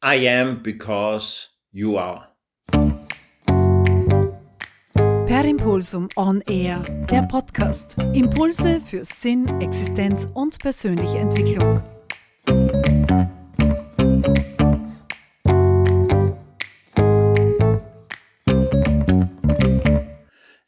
I am because you are. Per Impulsum On Air, der Podcast. Impulse für Sinn, Existenz und persönliche Entwicklung.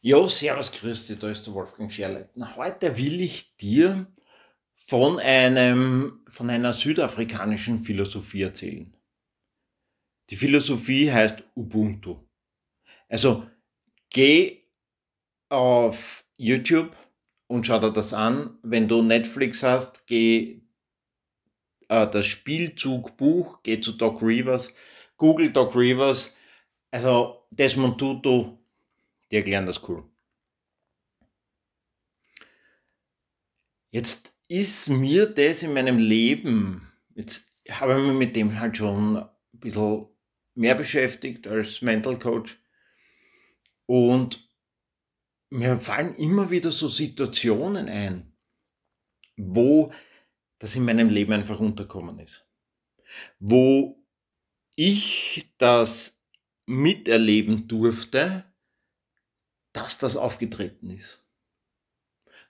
Jo, servus, grüß dich, da ist der Wolfgang Scherleiten. Heute will ich dir von, einem, von einer südafrikanischen Philosophie erzählen. Die Philosophie heißt Ubuntu. Also geh auf YouTube und schau dir das an. Wenn du Netflix hast, geh äh, das Spielzugbuch, geh zu Doc Rivers, Google Doc Rivers. Also Desmond Tutu, die erklären das cool. Jetzt ist mir das in meinem Leben, jetzt habe ich mich mit dem halt schon ein bisschen mehr beschäftigt als Mental Coach. Und mir fallen immer wieder so Situationen ein, wo das in meinem Leben einfach unterkommen ist. Wo ich das miterleben durfte, dass das aufgetreten ist.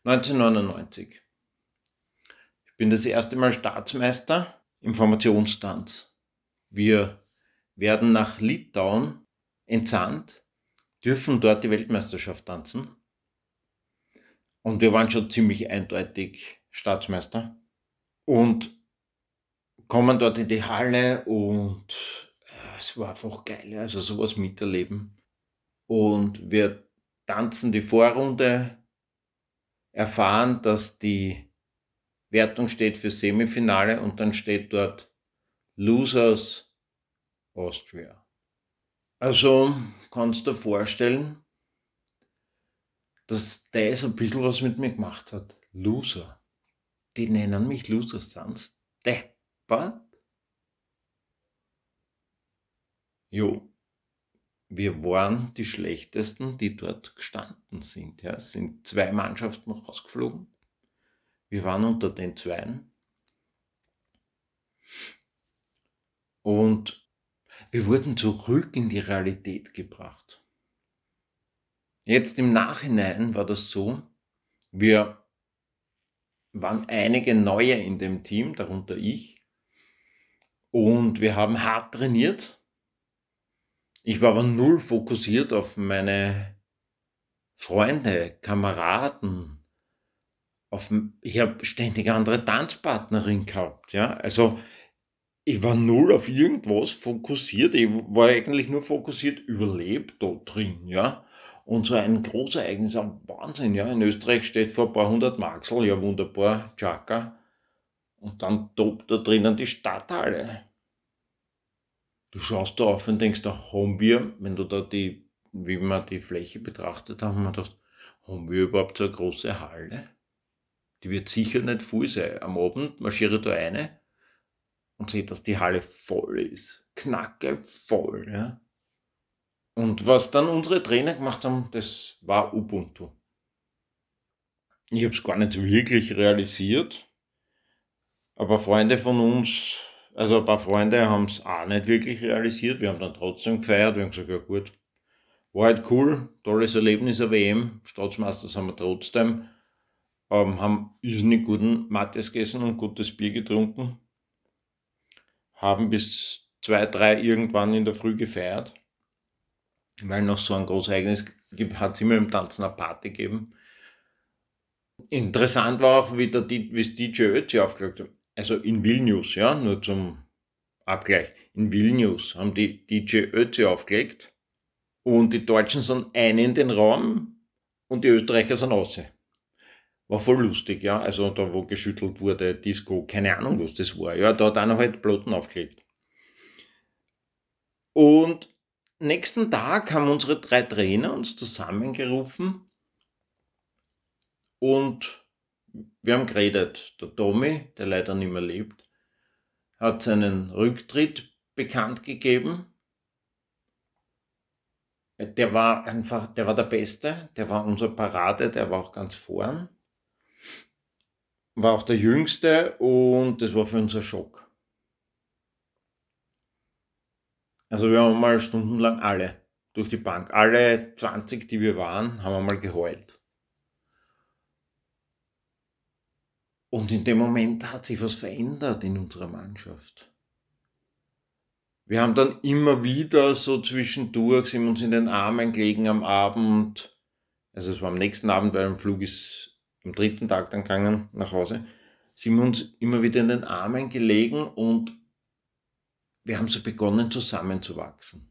1999 bin das erste Mal Staatsmeister im Formationstanz. Wir werden nach Litauen entsandt, dürfen dort die Weltmeisterschaft tanzen. Und wir waren schon ziemlich eindeutig Staatsmeister. Und kommen dort in die Halle und äh, es war einfach geil, also sowas miterleben. Und wir tanzen die Vorrunde, erfahren, dass die Wertung steht für Semifinale und dann steht dort Losers Austria. Also kannst du dir vorstellen, dass das ein bisschen was mit mir gemacht hat. Loser. Die nennen mich Loser, sonst deppert. Jo, wir waren die schlechtesten, die dort gestanden sind. Ja. Es sind zwei Mannschaften rausgeflogen. Wir waren unter den Zweien. Und wir wurden zurück in die Realität gebracht. Jetzt im Nachhinein war das so, wir waren einige neue in dem Team, darunter ich, und wir haben hart trainiert. Ich war aber null fokussiert auf meine Freunde, Kameraden, auf, ich habe ständig andere Tanzpartnerin gehabt, ja, also ich war null auf irgendwas fokussiert, ich war eigentlich nur fokussiert, überlebt da drin, ja, und so ein Großereignis, ein Wahnsinn, ja, in Österreich steht vor ein paar hundert Maxel, ja, wunderbar, Chaka, und dann tobt da drinnen die Stadthalle. Du schaust da auf und denkst, da haben wir, wenn du da die, wie wir die Fläche betrachtet haben, wir gedacht, haben wir überhaupt so eine große Halle? die wird sicher nicht voll sein. Am Abend marschiere da eine und sehe, dass die Halle voll ist. Knacke voll. Ja. Und was dann unsere Trainer gemacht haben, das war Ubuntu. Ich habe es gar nicht wirklich realisiert, aber Freunde von uns, also ein paar Freunde haben es auch nicht wirklich realisiert. Wir haben dann trotzdem gefeiert, wir haben gesagt, ja gut, war halt cool, tolles Erlebnis, eine WM, Staatsmeister sind wir trotzdem ähm, haben irrsinnig guten Mattes gegessen und gutes Bier getrunken, haben bis zwei, drei irgendwann in der Früh gefeiert, weil noch so ein großes Ereignis hat es immer im Tanzen eine Party gegeben. Interessant war auch, wie, der, wie DJ Ötzi aufgelegt hat. Also in Vilnius, ja, nur zum Abgleich. In Vilnius haben die DJ Ötzi aufgelegt und die Deutschen sind ein in den Raum und die Österreicher sind außen. War voll lustig, ja. Also da, wo geschüttelt wurde, Disco, keine Ahnung, was das war. Ja, da hat einer halt Platten aufgelegt. Und nächsten Tag haben unsere drei Trainer uns zusammengerufen und wir haben geredet. Der Tommy, der leider nicht mehr lebt, hat seinen Rücktritt bekannt gegeben. Der war einfach, der war der Beste, der war unser Parade, der war auch ganz vorn war auch der Jüngste und das war für uns ein Schock. Also wir haben mal stundenlang alle durch die Bank, alle 20, die wir waren, haben wir mal geheult. Und in dem Moment hat sich was verändert in unserer Mannschaft. Wir haben dann immer wieder so zwischendurch, sind uns in den Armen gelegen am Abend. Also es war am nächsten Abend, weil ein Flug ist am dritten Tag dann gegangen nach Hause. Sind wir uns immer wieder in den Armen gelegen und wir haben so begonnen zusammenzuwachsen.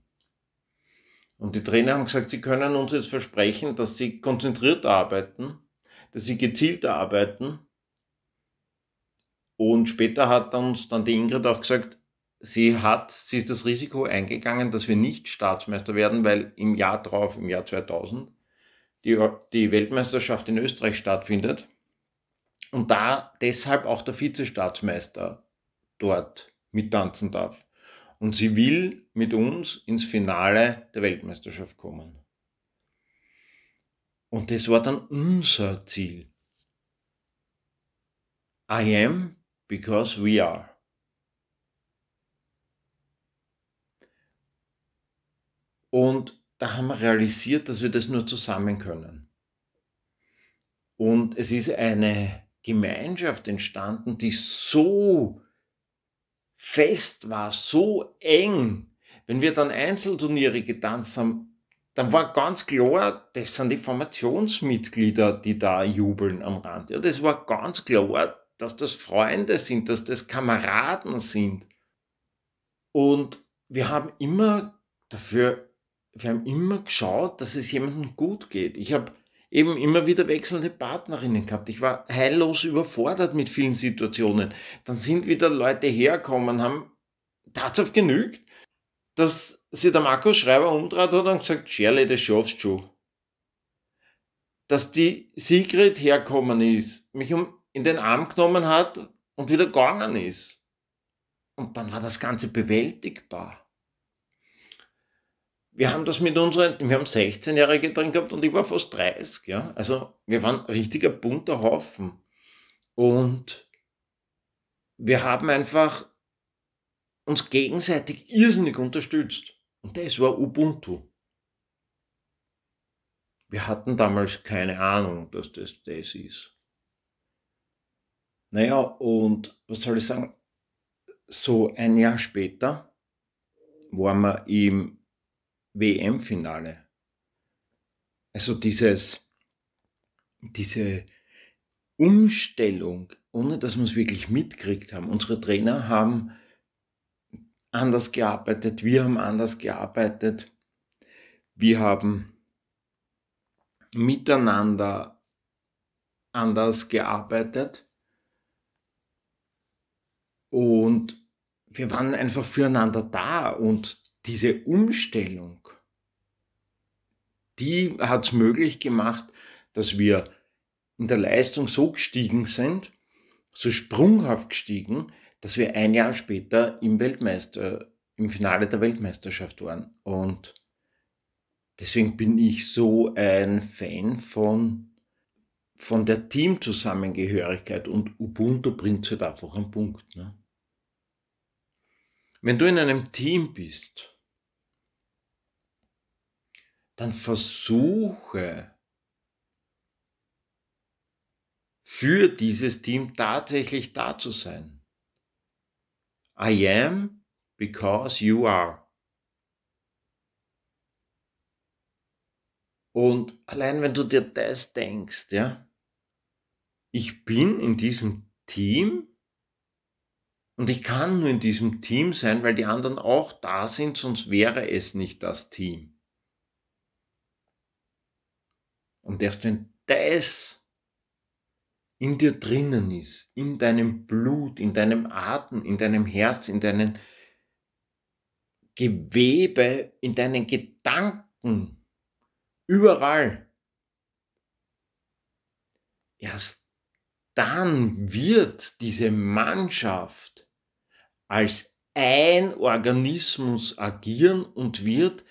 Und die Trainer haben gesagt, sie können uns jetzt versprechen, dass sie konzentriert arbeiten, dass sie gezielt arbeiten. Und später hat uns dann die Ingrid auch gesagt, sie hat, sie ist das Risiko eingegangen, dass wir nicht Staatsmeister werden, weil im Jahr drauf, im Jahr 2000, die, die Weltmeisterschaft in Österreich stattfindet und da deshalb auch der Vizestaatsmeister dort mittanzen darf und sie will mit uns ins Finale der Weltmeisterschaft kommen. Und das war dann unser Ziel. I am because we are. Und da haben wir realisiert, dass wir das nur zusammen können. Und es ist eine Gemeinschaft entstanden, die so fest war, so eng. Wenn wir dann Einzelturniere getanzt haben, dann war ganz klar, das sind die Formationsmitglieder, die da jubeln am Rand. Ja, das war ganz klar, dass das Freunde sind, dass das Kameraden sind. Und wir haben immer dafür, wir haben immer geschaut, dass es jemandem gut geht. Ich habe eben immer wieder wechselnde Partnerinnen gehabt. Ich war heillos überfordert mit vielen Situationen. Dann sind wieder Leute hergekommen, haben tatsächlich genügt, dass sich der Markus Schreiber umdreht hat und gesagt, Shirley, das schaffst du schon. Dass die Sigrid hergekommen ist, mich um, in den Arm genommen hat und wieder gegangen ist. Und dann war das Ganze bewältigbar wir haben das mit unseren, wir haben 16-Jährige drin gehabt und ich war fast 30, ja. Also wir waren richtiger bunter Haufen. Und wir haben einfach uns gegenseitig irrsinnig unterstützt. Und das war Ubuntu. Wir hatten damals keine Ahnung, dass das das ist. Naja, und was soll ich sagen? So ein Jahr später waren wir im WM-Finale. Also dieses, diese Umstellung, ohne dass wir es wirklich mitgekriegt haben. Unsere Trainer haben anders gearbeitet, wir haben anders gearbeitet, wir haben miteinander anders gearbeitet und wir waren einfach füreinander da und diese Umstellung, die hat es möglich gemacht, dass wir in der Leistung so gestiegen sind, so sprunghaft gestiegen, dass wir ein Jahr später im Weltmeister, im Finale der Weltmeisterschaft waren. Und deswegen bin ich so ein Fan von, von der Teamzusammengehörigkeit und Ubuntu bringt halt einfach einen Punkt. Ne? Wenn du in einem Team bist, dann versuche für dieses Team tatsächlich da zu sein. I am because you are. Und allein wenn du dir das denkst, ja, ich bin in diesem Team und ich kann nur in diesem Team sein, weil die anderen auch da sind, sonst wäre es nicht das Team. Und erst wenn das in dir drinnen ist, in deinem Blut, in deinem Atem, in deinem Herz, in deinen Gewebe, in deinen Gedanken, überall, erst dann wird diese Mannschaft als ein Organismus agieren und wird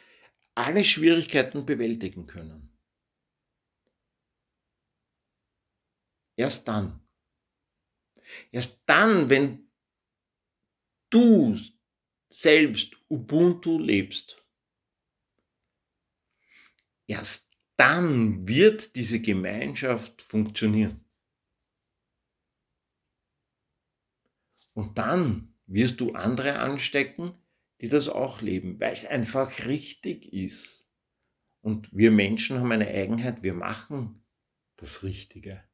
alle Schwierigkeiten bewältigen können. Erst dann. Erst dann, wenn du selbst Ubuntu lebst, erst dann wird diese Gemeinschaft funktionieren. Und dann wirst du andere anstecken, die das auch leben, weil es einfach richtig ist. Und wir Menschen haben eine Eigenheit, wir machen das Richtige.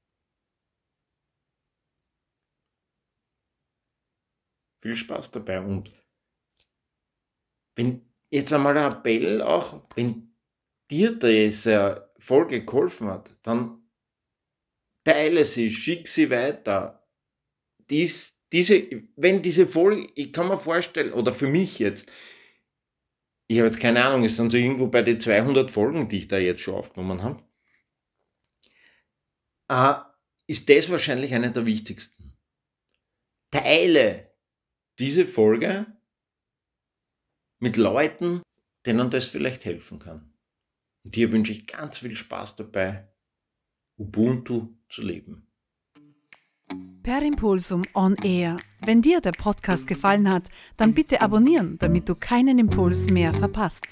Viel Spaß dabei und wenn jetzt einmal ein Appell auch, wenn dir diese Folge geholfen hat, dann teile sie, schick sie weiter. Dies, diese, wenn diese Folge, ich kann mir vorstellen, oder für mich jetzt, ich habe jetzt keine Ahnung, es sind so irgendwo bei den 200 Folgen, die ich da jetzt schon aufgenommen habe, äh, ist das wahrscheinlich eine der wichtigsten. Teile diese Folge mit Leuten, denen das vielleicht helfen kann. Und hier wünsche ich ganz viel Spaß dabei, Ubuntu zu leben. Per Impulsum on Air. Wenn dir der Podcast gefallen hat, dann bitte abonnieren, damit du keinen Impuls mehr verpasst.